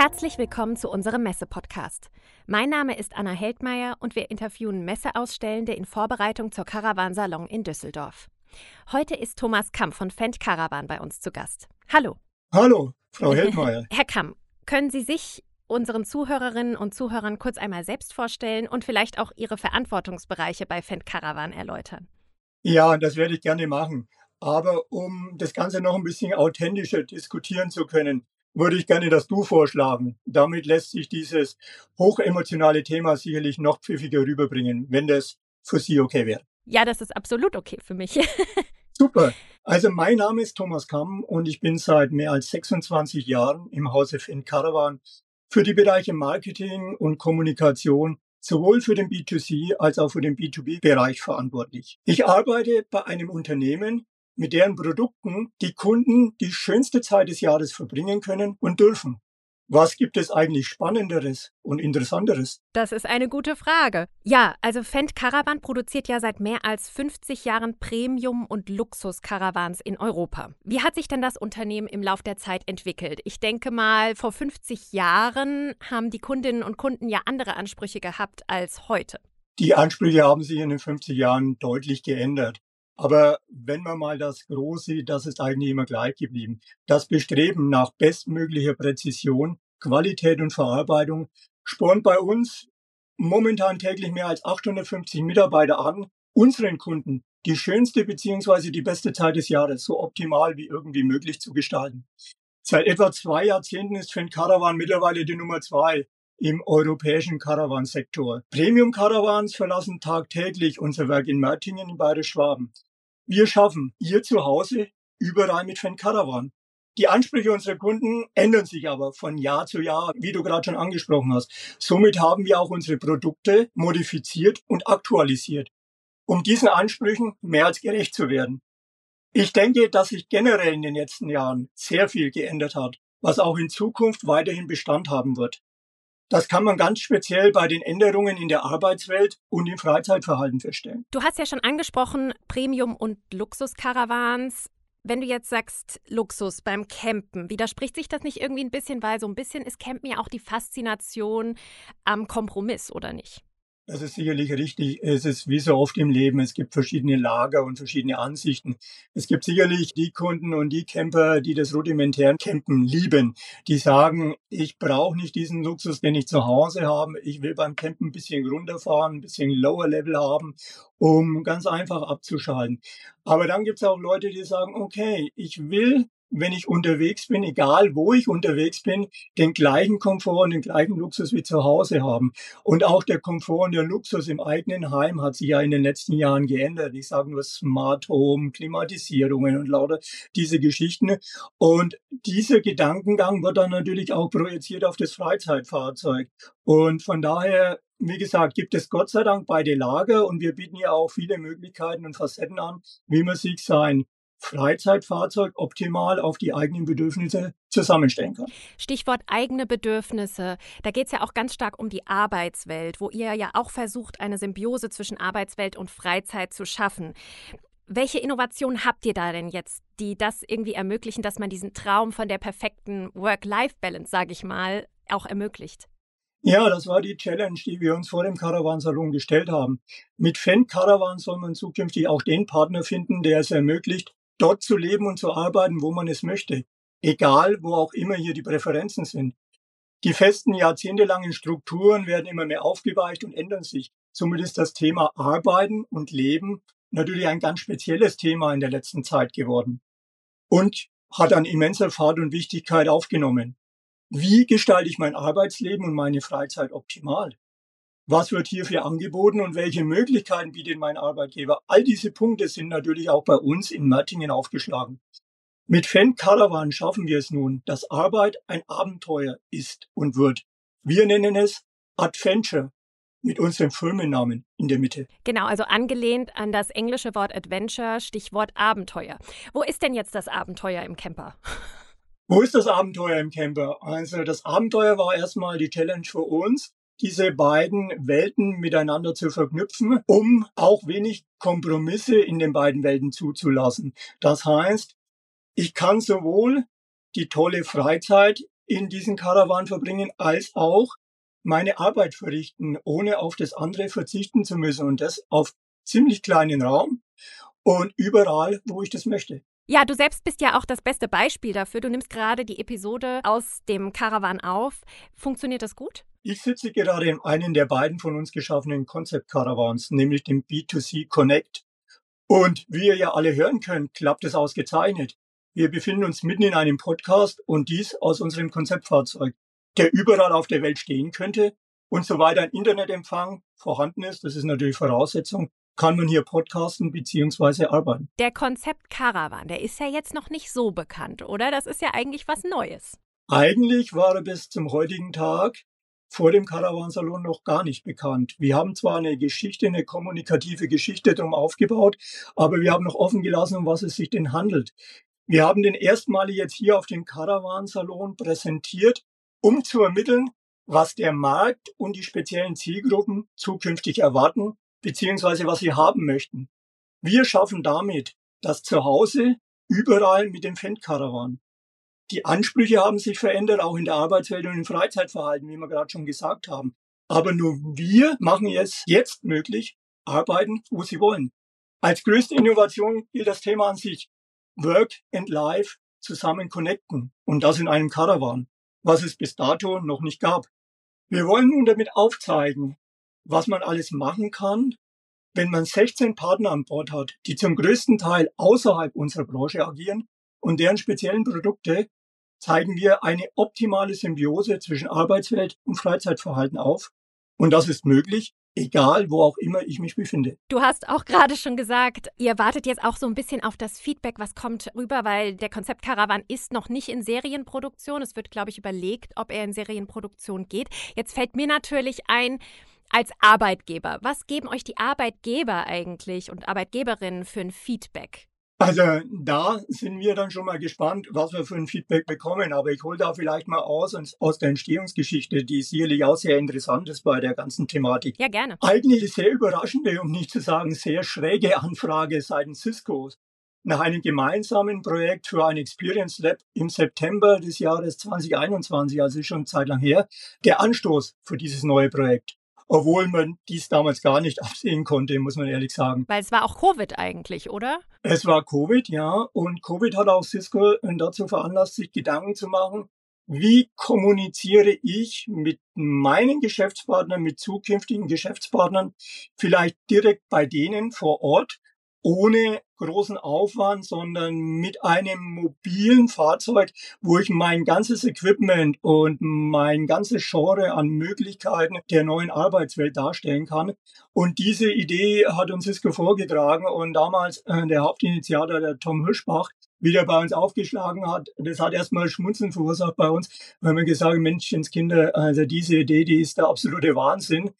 Herzlich willkommen zu unserem Messe-Podcast. Mein Name ist Anna Heldmeier und wir interviewen Messeausstellende in Vorbereitung zur Caravan-Salon in Düsseldorf. Heute ist Thomas Kamm von Fendt Caravan bei uns zu Gast. Hallo. Hallo, Frau Heldmeier. Herr Kamm, können Sie sich unseren Zuhörerinnen und Zuhörern kurz einmal selbst vorstellen und vielleicht auch Ihre Verantwortungsbereiche bei Fendt Caravan erläutern? Ja, das werde ich gerne machen. Aber um das Ganze noch ein bisschen authentischer diskutieren zu können, würde ich gerne das Du vorschlagen. Damit lässt sich dieses hochemotionale Thema sicherlich noch pfiffiger rüberbringen, wenn das für Sie okay wäre. Ja, das ist absolut okay für mich. Super. Also mein Name ist Thomas Kamm und ich bin seit mehr als 26 Jahren im Hause Finn Caravan für die Bereiche Marketing und Kommunikation sowohl für den B2C als auch für den B2B-Bereich verantwortlich. Ich arbeite bei einem Unternehmen, mit deren Produkten die Kunden die schönste Zeit des Jahres verbringen können und dürfen. Was gibt es eigentlich Spannenderes und Interessanteres? Das ist eine gute Frage. Ja, also Fendt Caravan produziert ja seit mehr als 50 Jahren Premium- und Luxus-Caravans in Europa. Wie hat sich denn das Unternehmen im Lauf der Zeit entwickelt? Ich denke mal, vor 50 Jahren haben die Kundinnen und Kunden ja andere Ansprüche gehabt als heute. Die Ansprüche haben sich in den 50 Jahren deutlich geändert. Aber wenn man mal das Große sieht, das ist eigentlich immer gleich geblieben. Das Bestreben nach bestmöglicher Präzision, Qualität und Verarbeitung spornt bei uns momentan täglich mehr als 850 Mitarbeiter an, unseren Kunden die schönste beziehungsweise die beste Zeit des Jahres so optimal wie irgendwie möglich zu gestalten. Seit etwa zwei Jahrzehnten ist Fendt Caravan mittlerweile die Nummer zwei im europäischen Caravan-Sektor. Premium-Caravans verlassen tagtäglich unser Werk in Mörtingen in Bayerisch-Schwaben. Wir schaffen ihr zu Hause überall mit Fan Caravan. Die Ansprüche unserer Kunden ändern sich aber von Jahr zu Jahr, wie du gerade schon angesprochen hast. Somit haben wir auch unsere Produkte modifiziert und aktualisiert, um diesen Ansprüchen mehr als gerecht zu werden. Ich denke, dass sich generell in den letzten Jahren sehr viel geändert hat, was auch in Zukunft weiterhin Bestand haben wird. Das kann man ganz speziell bei den Änderungen in der Arbeitswelt und im Freizeitverhalten feststellen. Du hast ja schon angesprochen, Premium- und Luxuskarawans. Wenn du jetzt sagst Luxus beim Campen, widerspricht sich das nicht irgendwie ein bisschen, weil so ein bisschen ist Campen ja auch die Faszination am Kompromiss, oder nicht? Das ist sicherlich richtig. Es ist wie so oft im Leben. Es gibt verschiedene Lager und verschiedene Ansichten. Es gibt sicherlich die Kunden und die Camper, die das rudimentäre Campen lieben. Die sagen, ich brauche nicht diesen Luxus, den ich zu Hause habe. Ich will beim Campen ein bisschen runterfahren, ein bisschen Lower Level haben, um ganz einfach abzuschalten. Aber dann gibt es auch Leute, die sagen, okay, ich will wenn ich unterwegs bin, egal wo ich unterwegs bin, den gleichen Komfort und den gleichen Luxus wie zu Hause haben. Und auch der Komfort und der Luxus im eigenen Heim hat sich ja in den letzten Jahren geändert. Ich sage nur Smart Home, Klimatisierungen und lauter diese Geschichten. Und dieser Gedankengang wird dann natürlich auch projiziert auf das Freizeitfahrzeug. Und von daher wie gesagt, gibt es Gott sei Dank beide Lager und wir bieten ja auch viele Möglichkeiten und Facetten an, wie man sich sein Freizeitfahrzeug optimal auf die eigenen Bedürfnisse zusammenstellen kann. Stichwort eigene Bedürfnisse. Da geht es ja auch ganz stark um die Arbeitswelt, wo ihr ja auch versucht, eine Symbiose zwischen Arbeitswelt und Freizeit zu schaffen. Welche Innovationen habt ihr da denn jetzt, die das irgendwie ermöglichen, dass man diesen Traum von der perfekten Work-Life-Balance, sage ich mal, auch ermöglicht? Ja, das war die Challenge, die wir uns vor dem Caravan-Salon gestellt haben. Mit Fendt Caravan soll man zukünftig auch den Partner finden, der es ermöglicht, dort zu leben und zu arbeiten, wo man es möchte. Egal, wo auch immer hier die Präferenzen sind. Die festen jahrzehntelangen Strukturen werden immer mehr aufgeweicht und ändern sich. Somit ist das Thema Arbeiten und Leben natürlich ein ganz spezielles Thema in der letzten Zeit geworden. Und hat an immenser Fahrt und Wichtigkeit aufgenommen. Wie gestalte ich mein Arbeitsleben und meine Freizeit optimal? Was wird hierfür angeboten und welche Möglichkeiten bietet mein Arbeitgeber. All diese Punkte sind natürlich auch bei uns in Mertingen aufgeschlagen. Mit Fan Caravan schaffen wir es nun, dass Arbeit ein Abenteuer ist und wird. Wir nennen es Adventure mit unserem Firmennamen in der Mitte. Genau, also angelehnt an das englische Wort Adventure, Stichwort Abenteuer. Wo ist denn jetzt das Abenteuer im Camper? Wo ist das Abenteuer im Camper? Also das Abenteuer war erstmal die Challenge für uns, diese beiden Welten miteinander zu verknüpfen, um auch wenig Kompromisse in den beiden Welten zuzulassen. Das heißt, ich kann sowohl die tolle Freizeit in diesen Karawan verbringen, als auch meine Arbeit verrichten, ohne auf das andere verzichten zu müssen und das auf ziemlich kleinen Raum und überall, wo ich das möchte. Ja, du selbst bist ja auch das beste Beispiel dafür. Du nimmst gerade die Episode aus dem Caravan auf. Funktioniert das gut? Ich sitze gerade in einem der beiden von uns geschaffenen Concept Caravans, nämlich dem B2C Connect. Und wie ihr ja alle hören könnt, klappt es ausgezeichnet. Wir befinden uns mitten in einem Podcast und dies aus unserem Konzeptfahrzeug, der überall auf der Welt stehen könnte und soweit ein Internetempfang vorhanden ist, das ist natürlich Voraussetzung, kann man hier podcasten bzw. arbeiten. Der Konzept Caravan, der ist ja jetzt noch nicht so bekannt, oder? Das ist ja eigentlich was Neues. Eigentlich war er bis zum heutigen Tag vor dem Caravansalon noch gar nicht bekannt. Wir haben zwar eine Geschichte, eine kommunikative Geschichte drum aufgebaut, aber wir haben noch offen gelassen, um was es sich denn handelt. Wir haben den erstmalig jetzt hier auf dem Caravansalon präsentiert, um zu ermitteln, was der Markt und die speziellen Zielgruppen zukünftig erwarten beziehungsweise was sie haben möchten. Wir schaffen damit das Zuhause überall mit dem Fendkarawan. Die Ansprüche haben sich verändert, auch in der Arbeitswelt und im Freizeitverhalten, wie wir gerade schon gesagt haben. Aber nur wir machen es jetzt möglich, arbeiten, wo sie wollen. Als größte Innovation gilt das Thema an sich. Work and Life zusammen connecten. Und das in einem Caravan, was es bis dato noch nicht gab. Wir wollen nun damit aufzeigen, was man alles machen kann, wenn man 16 Partner an Bord hat, die zum größten Teil außerhalb unserer Branche agieren und deren speziellen Produkte zeigen wir eine optimale Symbiose zwischen Arbeitswelt und Freizeitverhalten auf. Und das ist möglich, egal wo auch immer ich mich befinde. Du hast auch gerade schon gesagt, ihr wartet jetzt auch so ein bisschen auf das Feedback, was kommt rüber, weil der Konzept Caravan ist noch nicht in Serienproduktion. Es wird, glaube ich, überlegt, ob er in Serienproduktion geht. Jetzt fällt mir natürlich ein, als Arbeitgeber, was geben euch die Arbeitgeber eigentlich und Arbeitgeberinnen für ein Feedback? Also da sind wir dann schon mal gespannt, was wir für ein Feedback bekommen. Aber ich hole da vielleicht mal aus aus der Entstehungsgeschichte, die sicherlich auch sehr interessant ist bei der ganzen Thematik. Ja, gerne. Eigentlich eine sehr überraschende, um nicht zu sagen sehr schräge Anfrage seitens Cisco. Nach einem gemeinsamen Projekt für ein Experience Lab im September des Jahres 2021, also schon Zeit lang her, der Anstoß für dieses neue Projekt obwohl man dies damals gar nicht absehen konnte, muss man ehrlich sagen. Weil es war auch Covid eigentlich, oder? Es war Covid, ja. Und Covid hat auch Cisco dazu veranlasst, sich Gedanken zu machen, wie kommuniziere ich mit meinen Geschäftspartnern, mit zukünftigen Geschäftspartnern, vielleicht direkt bei denen vor Ort, ohne großen Aufwand, sondern mit einem mobilen Fahrzeug, wo ich mein ganzes Equipment und mein ganzes Genre an Möglichkeiten der neuen Arbeitswelt darstellen kann. Und diese Idee hat uns Cisco vorgetragen und damals äh, der Hauptinitiator, der Tom Hirschbach, wieder bei uns aufgeschlagen hat. Das hat erstmal Schmunzeln verursacht bei uns, weil wir gesagt haben, Menschenskinder, also diese Idee, die ist der absolute Wahnsinn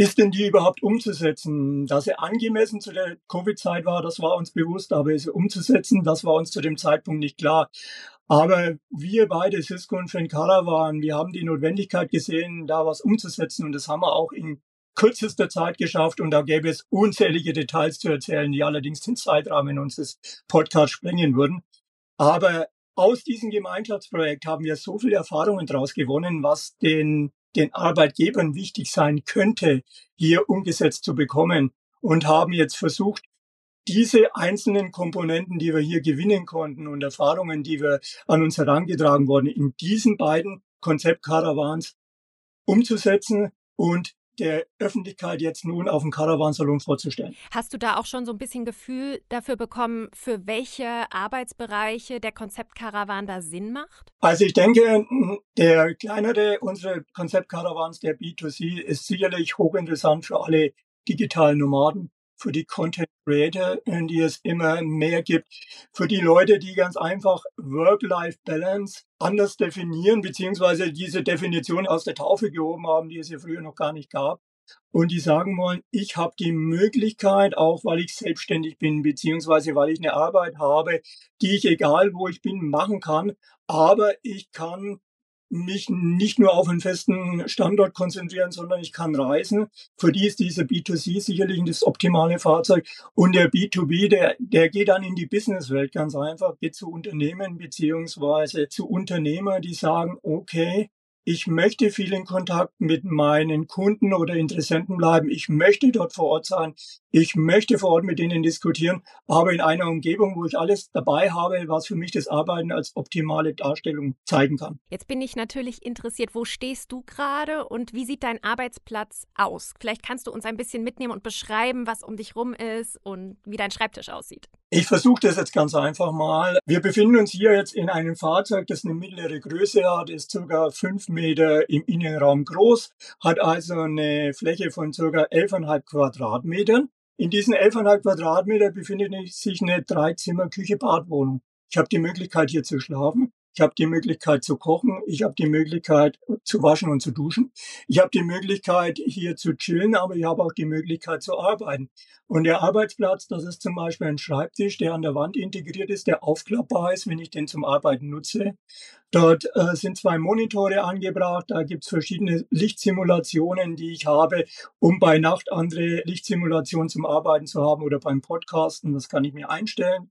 ist denn die überhaupt umzusetzen? Dass sie angemessen zu der Covid-Zeit war, das war uns bewusst, aber sie umzusetzen, das war uns zu dem Zeitpunkt nicht klar. Aber wir beide, Cisco und Fenkara waren, wir haben die Notwendigkeit gesehen, da was umzusetzen und das haben wir auch in kürzester Zeit geschafft und da gäbe es unzählige Details zu erzählen, die allerdings den Zeitrahmen unseres Podcasts sprengen würden. Aber aus diesem Gemeinschaftsprojekt haben wir so viele Erfahrungen daraus gewonnen, was den den Arbeitgebern wichtig sein könnte, hier umgesetzt zu bekommen und haben jetzt versucht, diese einzelnen Komponenten, die wir hier gewinnen konnten und Erfahrungen, die wir an uns herangetragen wurden, in diesen beiden Konzeptkarawans umzusetzen und der Öffentlichkeit jetzt nun auf dem Caravansalon vorzustellen. Hast du da auch schon so ein bisschen Gefühl dafür bekommen, für welche Arbeitsbereiche der Konzeptkarawan da Sinn macht? Also ich denke, der kleinere unserer Konzeptkarawans, der B2C, ist sicherlich hochinteressant für alle digitalen Nomaden für die Content Creator, die es immer mehr gibt, für die Leute, die ganz einfach Work-Life-Balance anders definieren, beziehungsweise diese Definition aus der Taufe gehoben haben, die es ja früher noch gar nicht gab. Und die sagen wollen, ich habe die Möglichkeit, auch weil ich selbstständig bin, beziehungsweise weil ich eine Arbeit habe, die ich egal wo ich bin machen kann, aber ich kann mich nicht nur auf einen festen Standort konzentrieren, sondern ich kann reisen. Für die ist dieser B2C sicherlich das optimale Fahrzeug. Und der B2B, der, der geht dann in die Businesswelt ganz einfach, geht zu Unternehmen beziehungsweise zu Unternehmer, die sagen, okay, ich möchte viel in Kontakt mit meinen Kunden oder Interessenten bleiben. Ich möchte dort vor Ort sein. Ich möchte vor Ort mit denen diskutieren, aber in einer Umgebung, wo ich alles dabei habe, was für mich das Arbeiten als optimale Darstellung zeigen kann. Jetzt bin ich natürlich interessiert, wo stehst du gerade und wie sieht dein Arbeitsplatz aus? Vielleicht kannst du uns ein bisschen mitnehmen und beschreiben, was um dich rum ist und wie dein Schreibtisch aussieht. Ich versuche das jetzt ganz einfach mal. Wir befinden uns hier jetzt in einem Fahrzeug, das eine mittlere Größe hat, ist circa fünf Meter im Innenraum groß, hat also eine Fläche von circa 11,5 Quadratmetern. In diesen 11,5 Quadratmeter befindet sich eine Dreizimmer-Küche-Badwohnung. Ich habe die Möglichkeit hier zu schlafen. Ich habe die Möglichkeit zu kochen, ich habe die Möglichkeit zu waschen und zu duschen. Ich habe die Möglichkeit hier zu chillen, aber ich habe auch die Möglichkeit zu arbeiten. Und der Arbeitsplatz, das ist zum Beispiel ein Schreibtisch, der an der Wand integriert ist, der aufklappbar ist, wenn ich den zum Arbeiten nutze. Dort äh, sind zwei Monitore angebracht, da gibt's verschiedene Lichtsimulationen, die ich habe, um bei Nacht andere Lichtsimulationen zum Arbeiten zu haben oder beim Podcasten. Das kann ich mir einstellen.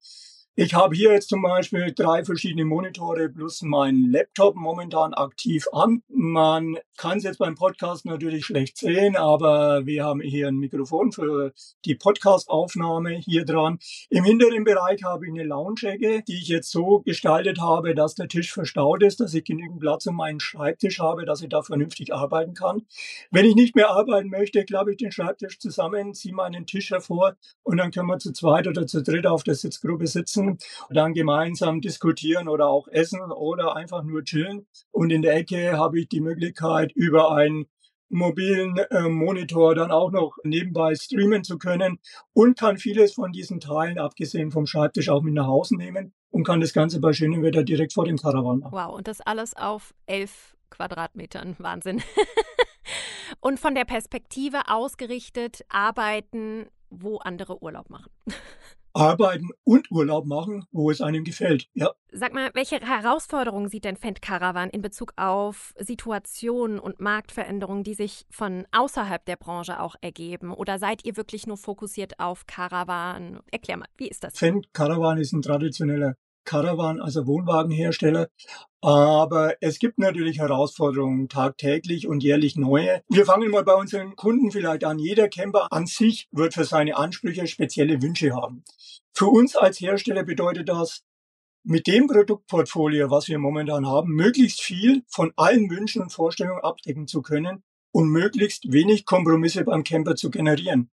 Ich habe hier jetzt zum Beispiel drei verschiedene Monitore plus meinen Laptop momentan aktiv an. Man kann es jetzt beim Podcast natürlich schlecht sehen, aber wir haben hier ein Mikrofon für die Podcast-Aufnahme hier dran. Im hinteren Bereich habe ich eine Lounge-Ecke, die ich jetzt so gestaltet habe, dass der Tisch verstaut ist, dass ich genügend Platz um meinen Schreibtisch habe, dass ich da vernünftig arbeiten kann. Wenn ich nicht mehr arbeiten möchte, klappe ich den Schreibtisch zusammen, ziehe meinen Tisch hervor und dann können wir zu zweit oder zu dritt auf der Sitzgruppe sitzen und dann gemeinsam diskutieren oder auch essen oder einfach nur chillen. Und in der Ecke habe ich die Möglichkeit, über einen mobilen äh, Monitor dann auch noch nebenbei streamen zu können und kann vieles von diesen Teilen, abgesehen vom Schreibtisch, auch mit nach Hause nehmen und kann das Ganze bei schönem Wetter direkt vor dem Caravan machen. Wow, und das alles auf elf Quadratmetern. Wahnsinn. und von der Perspektive ausgerichtet, arbeiten, wo andere Urlaub machen. arbeiten und Urlaub machen, wo es einem gefällt. Ja. Sag mal, welche Herausforderungen sieht denn Fendt Caravan in Bezug auf Situationen und Marktveränderungen, die sich von außerhalb der Branche auch ergeben? Oder seid ihr wirklich nur fokussiert auf Caravan? Erklär mal, wie ist das? Fendt Caravan ist ein traditioneller Caravan, also Wohnwagenhersteller. Aber es gibt natürlich Herausforderungen tagtäglich und jährlich neue. Wir fangen mal bei unseren Kunden vielleicht an. Jeder Camper an sich wird für seine Ansprüche spezielle Wünsche haben. Für uns als Hersteller bedeutet das, mit dem Produktportfolio, was wir momentan haben, möglichst viel von allen Wünschen und Vorstellungen abdecken zu können und möglichst wenig Kompromisse beim Camper zu generieren.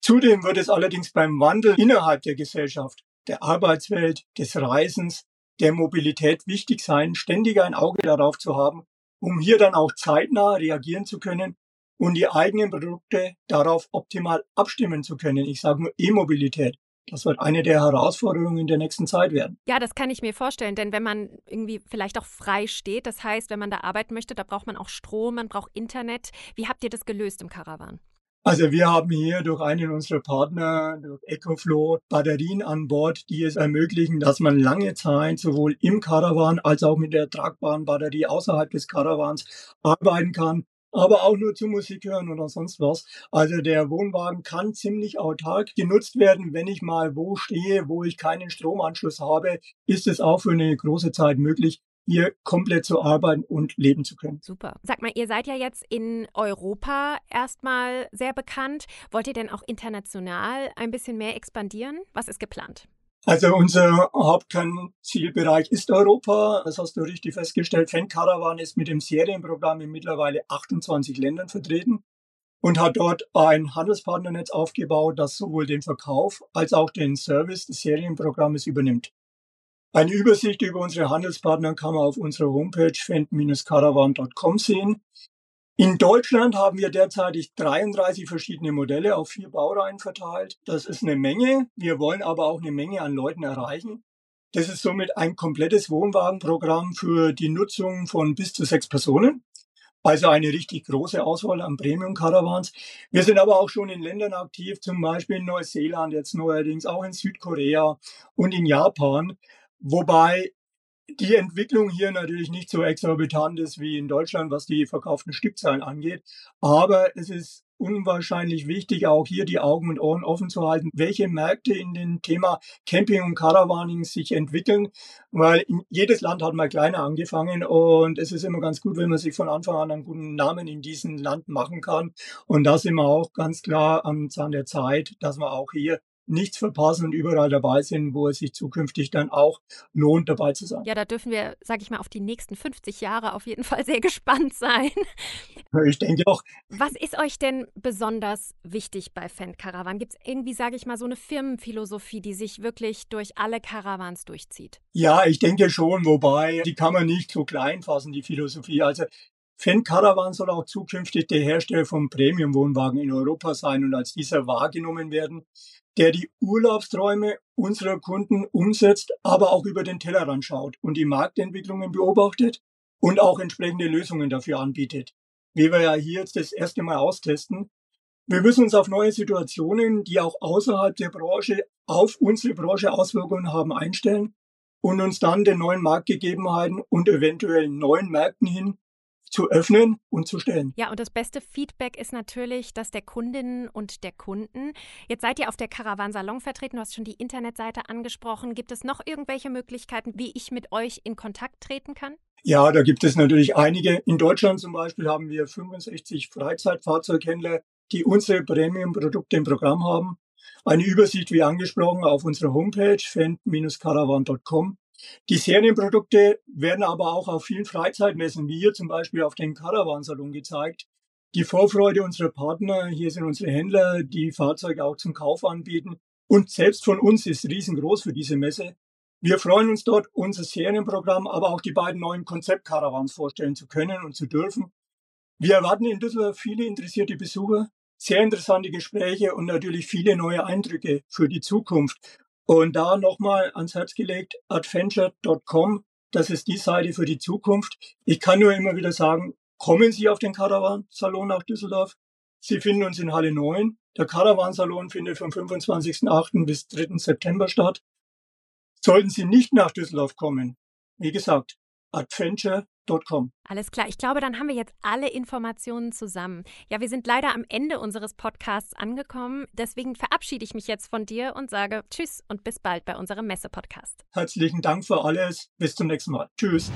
Zudem wird es allerdings beim Wandel innerhalb der Gesellschaft der Arbeitswelt, des Reisens, der Mobilität wichtig sein, ständig ein Auge darauf zu haben, um hier dann auch zeitnah reagieren zu können und die eigenen Produkte darauf optimal abstimmen zu können. Ich sage nur E-Mobilität. Das wird eine der Herausforderungen in der nächsten Zeit werden. Ja, das kann ich mir vorstellen, denn wenn man irgendwie vielleicht auch frei steht, das heißt, wenn man da arbeiten möchte, da braucht man auch Strom, man braucht Internet. Wie habt ihr das gelöst im Caravan? Also wir haben hier durch einen unserer Partner, durch EcoFlow, Batterien an Bord, die es ermöglichen, dass man lange Zeit sowohl im Caravan als auch mit der tragbaren Batterie außerhalb des Caravans arbeiten kann aber auch nur zu Musik hören oder sonst was. Also der Wohnwagen kann ziemlich autark genutzt werden. Wenn ich mal wo stehe, wo ich keinen Stromanschluss habe, ist es auch für eine große Zeit möglich, hier komplett zu arbeiten und leben zu können. Super. Sag mal, ihr seid ja jetzt in Europa erstmal sehr bekannt. Wollt ihr denn auch international ein bisschen mehr expandieren? Was ist geplant? Also unser Hauptkernzielbereich ist Europa. Das hast du richtig festgestellt. Fan Caravan ist mit dem Serienprogramm in mittlerweile 28 Ländern vertreten und hat dort ein Handelspartnernetz aufgebaut, das sowohl den Verkauf als auch den Service des Serienprogrammes übernimmt. Eine Übersicht über unsere Handelspartner kann man auf unserer Homepage fend-caravan.com sehen. In Deutschland haben wir derzeitig 33 verschiedene Modelle auf vier Baureihen verteilt. Das ist eine Menge. Wir wollen aber auch eine Menge an Leuten erreichen. Das ist somit ein komplettes Wohnwagenprogramm für die Nutzung von bis zu sechs Personen. Also eine richtig große Auswahl an Premium-Caravans. Wir sind aber auch schon in Ländern aktiv, zum Beispiel in Neuseeland, jetzt neuerdings auch in Südkorea und in Japan. Wobei die Entwicklung hier natürlich nicht so exorbitant ist wie in Deutschland, was die verkauften Stückzahlen angeht. Aber es ist unwahrscheinlich wichtig, auch hier die Augen und Ohren offen zu halten, welche Märkte in dem Thema Camping und Caravaning sich entwickeln, weil jedes Land hat mal kleiner angefangen und es ist immer ganz gut, wenn man sich von Anfang an einen guten Namen in diesem Land machen kann. Und da sind wir auch ganz klar am Zahn der Zeit, dass wir auch hier nichts verpassen und überall dabei sind, wo es sich zukünftig dann auch lohnt, dabei zu sein. Ja, da dürfen wir, sage ich mal, auf die nächsten 50 Jahre auf jeden Fall sehr gespannt sein. Ich denke auch. Was ist euch denn besonders wichtig bei Fan Caravan? Gibt es irgendwie, sage ich mal, so eine Firmenphilosophie, die sich wirklich durch alle Caravans durchzieht? Ja, ich denke schon, wobei die kann man nicht so klein fassen, die Philosophie. Also Fan Caravan soll auch zukünftig der Hersteller von Premium-Wohnwagen in Europa sein und als dieser wahrgenommen werden, der die Urlaubsträume unserer Kunden umsetzt, aber auch über den Tellerrand schaut und die Marktentwicklungen beobachtet und auch entsprechende Lösungen dafür anbietet. Wie wir ja hier jetzt das erste Mal austesten. Wir müssen uns auf neue Situationen, die auch außerhalb der Branche auf unsere Branche Auswirkungen haben, einstellen und uns dann den neuen Marktgegebenheiten und eventuell neuen Märkten hin zu öffnen und zu stellen. Ja, und das beste Feedback ist natürlich das der Kundinnen und der Kunden. Jetzt seid ihr auf der Caravan Salon vertreten. Du hast schon die Internetseite angesprochen. Gibt es noch irgendwelche Möglichkeiten, wie ich mit euch in Kontakt treten kann? Ja, da gibt es natürlich einige. In Deutschland zum Beispiel haben wir 65 Freizeitfahrzeughändler, die unsere Premium-Produkte im Programm haben. Eine Übersicht, wie angesprochen, auf unserer Homepage fend-caravan.com. Die Serienprodukte werden aber auch auf vielen Freizeitmessen, wie hier zum Beispiel auf dem Caravan-Salon gezeigt. Die Vorfreude unserer Partner, hier sind unsere Händler, die Fahrzeuge auch zum Kauf anbieten. Und selbst von uns ist riesengroß für diese Messe. Wir freuen uns dort, unser Serienprogramm, aber auch die beiden neuen Konzept-Caravans vorstellen zu können und zu dürfen. Wir erwarten in Düsseldorf viele interessierte Besucher, sehr interessante Gespräche und natürlich viele neue Eindrücke für die Zukunft. Und da nochmal ans Herz gelegt, adventure.com, das ist die Seite für die Zukunft. Ich kann nur immer wieder sagen, kommen Sie auf den Caravan-Salon nach Düsseldorf. Sie finden uns in Halle 9. Der Caravan-Salon findet vom 25.08. bis 3. September statt. Sollten Sie nicht nach Düsseldorf kommen, wie gesagt, adventure Com. Alles klar, ich glaube, dann haben wir jetzt alle Informationen zusammen. Ja, wir sind leider am Ende unseres Podcasts angekommen. Deswegen verabschiede ich mich jetzt von dir und sage Tschüss und bis bald bei unserem Messe-Podcast. Herzlichen Dank für alles. Bis zum nächsten Mal. Tschüss.